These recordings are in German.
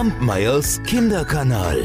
Kampmeyers Kinderkanal.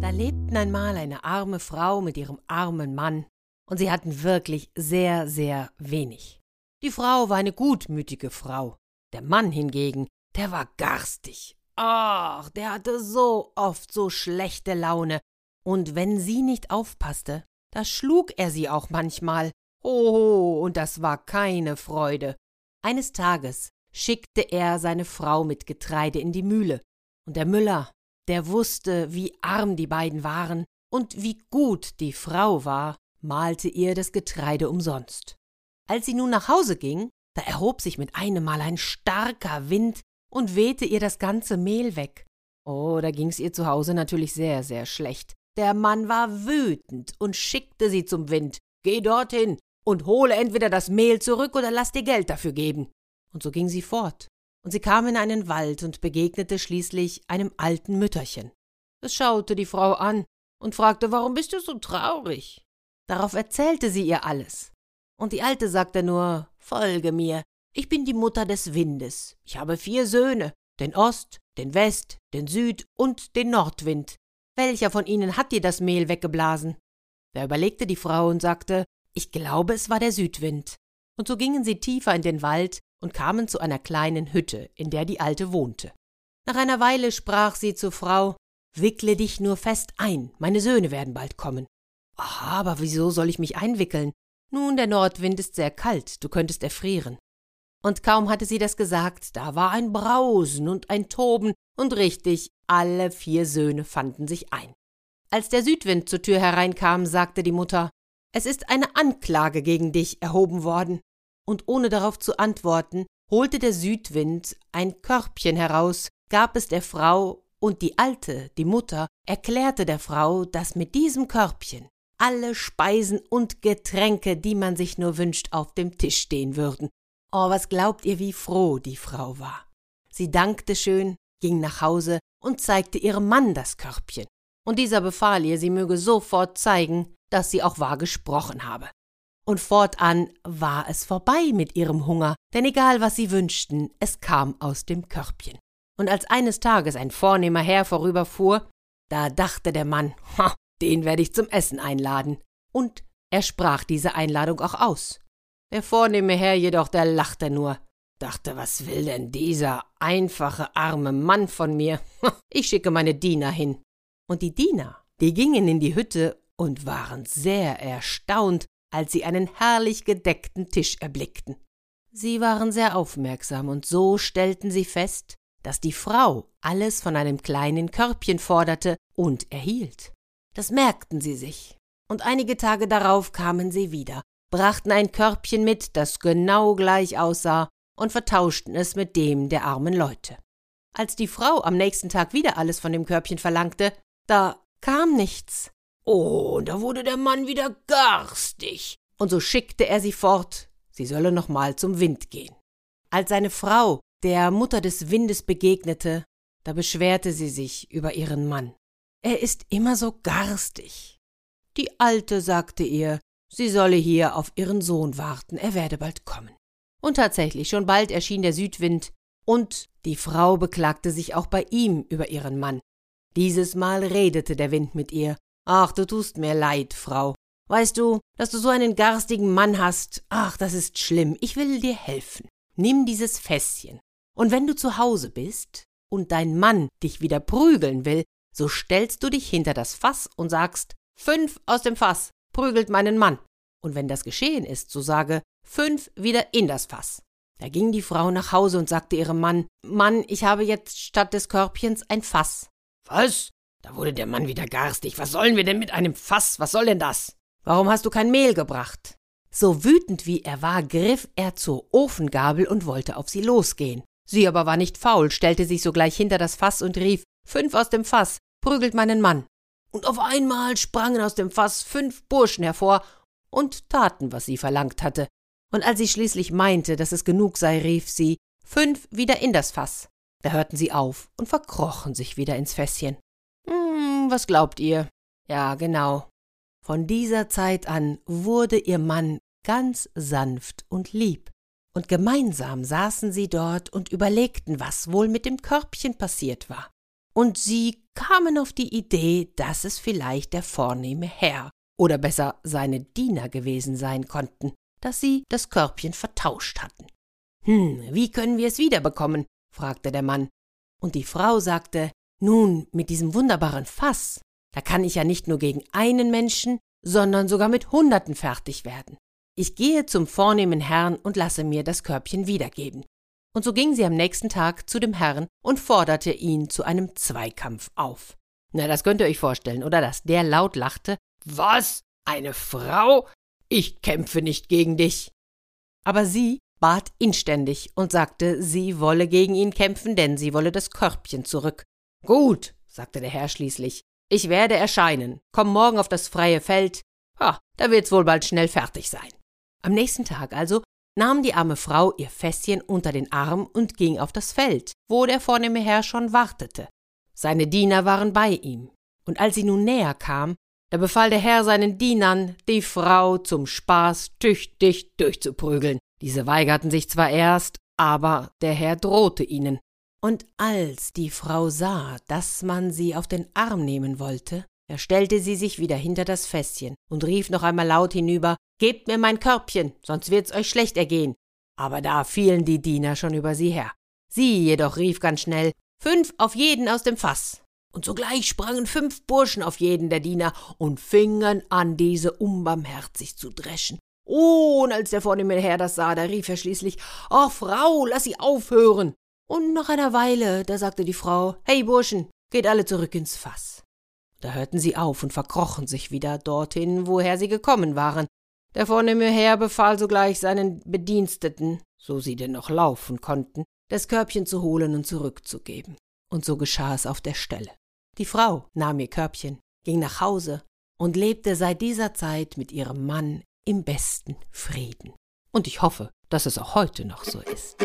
Da lebten einmal eine arme Frau mit ihrem armen Mann, und sie hatten wirklich sehr, sehr wenig. Die Frau war eine gutmütige Frau, der Mann hingegen, der war garstig. Ach, der hatte so oft so schlechte Laune, und wenn sie nicht aufpasste, da schlug er sie auch manchmal. Oh, und das war keine Freude. Eines Tages schickte er seine Frau mit Getreide in die Mühle, und der Müller, der wusste, wie arm die beiden waren und wie gut die Frau war, malte ihr das Getreide umsonst. Als sie nun nach Hause ging, da erhob sich mit einem Mal ein starker Wind und wehte ihr das ganze Mehl weg. Oh, da ging's ihr zu Hause natürlich sehr, sehr schlecht. Der Mann war wütend und schickte sie zum Wind. Geh dorthin und hole entweder das Mehl zurück oder lass dir Geld dafür geben. Und so ging sie fort. Und sie kam in einen Wald und begegnete schließlich einem alten Mütterchen. Es schaute die Frau an und fragte, warum bist du so traurig? Darauf erzählte sie ihr alles. Und die Alte sagte nur, folge mir, ich bin die Mutter des Windes. Ich habe vier Söhne, den Ost, den West, den Süd und den Nordwind. Welcher von ihnen hat dir das Mehl weggeblasen? Da überlegte die Frau und sagte, ich glaube, es war der Südwind. Und so gingen sie tiefer in den Wald und kamen zu einer kleinen Hütte, in der die Alte wohnte. Nach einer Weile sprach sie zur Frau Wickle dich nur fest ein, meine Söhne werden bald kommen. Aha, aber wieso soll ich mich einwickeln? Nun, der Nordwind ist sehr kalt, du könntest erfrieren. Und kaum hatte sie das gesagt, da war ein Brausen und ein Toben, und richtig, alle vier Söhne fanden sich ein. Als der Südwind zur Tür hereinkam, sagte die Mutter Es ist eine Anklage gegen dich erhoben worden und ohne darauf zu antworten, holte der Südwind ein Körbchen heraus, gab es der Frau, und die Alte, die Mutter, erklärte der Frau, dass mit diesem Körbchen alle Speisen und Getränke, die man sich nur wünscht, auf dem Tisch stehen würden. Oh, was glaubt ihr, wie froh die Frau war? Sie dankte schön, ging nach Hause und zeigte ihrem Mann das Körbchen. Und dieser befahl ihr, sie möge sofort zeigen, dass sie auch wahr gesprochen habe. Und fortan war es vorbei mit ihrem Hunger, denn egal was sie wünschten, es kam aus dem Körbchen. Und als eines Tages ein vornehmer Herr vorüberfuhr, da dachte der Mann, ha, den werde ich zum Essen einladen. Und er sprach diese Einladung auch aus. Der vornehme Herr jedoch, der lachte nur, dachte, was will denn dieser einfache, arme Mann von mir? Ich schicke meine Diener hin. Und die Diener, die gingen in die Hütte und waren sehr erstaunt, als sie einen herrlich gedeckten Tisch erblickten. Sie waren sehr aufmerksam, und so stellten sie fest, dass die Frau alles von einem kleinen Körbchen forderte und erhielt. Das merkten sie sich, und einige Tage darauf kamen sie wieder, brachten ein Körbchen mit, das genau gleich aussah, und vertauschten es mit dem der armen Leute. Als die Frau am nächsten Tag wieder alles von dem Körbchen verlangte, da kam nichts. Oh, da wurde der Mann wieder garstig, und so schickte er sie fort, sie solle noch mal zum Wind gehen. Als seine Frau der Mutter des Windes begegnete, da beschwerte sie sich über ihren Mann. Er ist immer so garstig. Die Alte sagte ihr, sie solle hier auf ihren Sohn warten, er werde bald kommen. Und tatsächlich, schon bald erschien der Südwind, und die Frau beklagte sich auch bei ihm über ihren Mann. Dieses Mal redete der Wind mit ihr, Ach, du tust mir leid, Frau. Weißt du, dass du so einen garstigen Mann hast? Ach, das ist schlimm. Ich will dir helfen. Nimm dieses Fässchen. Und wenn du zu Hause bist und dein Mann dich wieder prügeln will, so stellst du dich hinter das Fass und sagst, fünf aus dem Fass, prügelt meinen Mann. Und wenn das geschehen ist, so sage, fünf wieder in das Fass. Da ging die Frau nach Hause und sagte ihrem Mann, Mann, ich habe jetzt statt des Körbchens ein Fass. Was? Da wurde der Mann wieder garstig. Was sollen wir denn mit einem Fass? Was soll denn das? Warum hast du kein Mehl gebracht? So wütend wie er war, griff er zur Ofengabel und wollte auf sie losgehen. Sie aber war nicht faul, stellte sich sogleich hinter das Fass und rief Fünf aus dem Fass, prügelt meinen Mann. Und auf einmal sprangen aus dem Fass fünf Burschen hervor und taten, was sie verlangt hatte. Und als sie schließlich meinte, dass es genug sei, rief sie Fünf wieder in das Fass. Da hörten sie auf und verkrochen sich wieder ins Fässchen. Was glaubt ihr? Ja, genau. Von dieser Zeit an wurde ihr Mann ganz sanft und lieb. und gemeinsam saßen sie dort und überlegten, was wohl mit dem Körbchen passiert war. Und sie kamen auf die Idee, dass es vielleicht der vornehme Herr oder besser seine Diener gewesen sein konnten, dass sie das Körbchen vertauscht hatten. Hm, wie können wir es wiederbekommen? fragte der Mann. Und die Frau sagte, nun, mit diesem wunderbaren Fass, da kann ich ja nicht nur gegen einen Menschen, sondern sogar mit Hunderten fertig werden. Ich gehe zum vornehmen Herrn und lasse mir das Körbchen wiedergeben. Und so ging sie am nächsten Tag zu dem Herrn und forderte ihn zu einem Zweikampf auf. Na, das könnt ihr euch vorstellen, oder dass der laut lachte. Was? Eine Frau? Ich kämpfe nicht gegen dich. Aber sie bat inständig und sagte, sie wolle gegen ihn kämpfen, denn sie wolle das Körbchen zurück. Gut, sagte der Herr schließlich, ich werde erscheinen. Komm morgen auf das freie Feld. Ha, da wird's wohl bald schnell fertig sein. Am nächsten Tag also nahm die arme Frau ihr Fässchen unter den Arm und ging auf das Feld, wo der vornehme Herr schon wartete. Seine Diener waren bei ihm. Und als sie nun näher kam, da befahl der Herr seinen Dienern, die Frau zum Spaß tüchtig durchzuprügeln. Diese weigerten sich zwar erst, aber der Herr drohte ihnen. Und als die Frau sah, dass man sie auf den Arm nehmen wollte, da stellte sie sich wieder hinter das Fässchen und rief noch einmal laut hinüber Gebt mir mein Körbchen, sonst wird's euch schlecht ergehen. Aber da fielen die Diener schon über sie her. Sie jedoch rief ganz schnell Fünf auf jeden aus dem Fass. Und sogleich sprangen fünf Burschen auf jeden der Diener und fingen an, diese unbarmherzig zu dreschen. Oh, und als der vornehme Herr das sah, da rief er schließlich Ach, Frau, lass sie aufhören. Und nach einer Weile, da sagte die Frau Hey, Burschen, geht alle zurück ins Fass. Da hörten sie auf und verkrochen sich wieder dorthin, woher sie gekommen waren. Der vornehme Herr befahl sogleich seinen Bediensteten, so sie denn noch laufen konnten, das Körbchen zu holen und zurückzugeben. Und so geschah es auf der Stelle. Die Frau nahm ihr Körbchen, ging nach Hause und lebte seit dieser Zeit mit ihrem Mann im besten Frieden. Und ich hoffe, dass es auch heute noch so ist.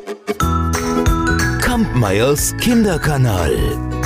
Kampmeyers Kinderkanal.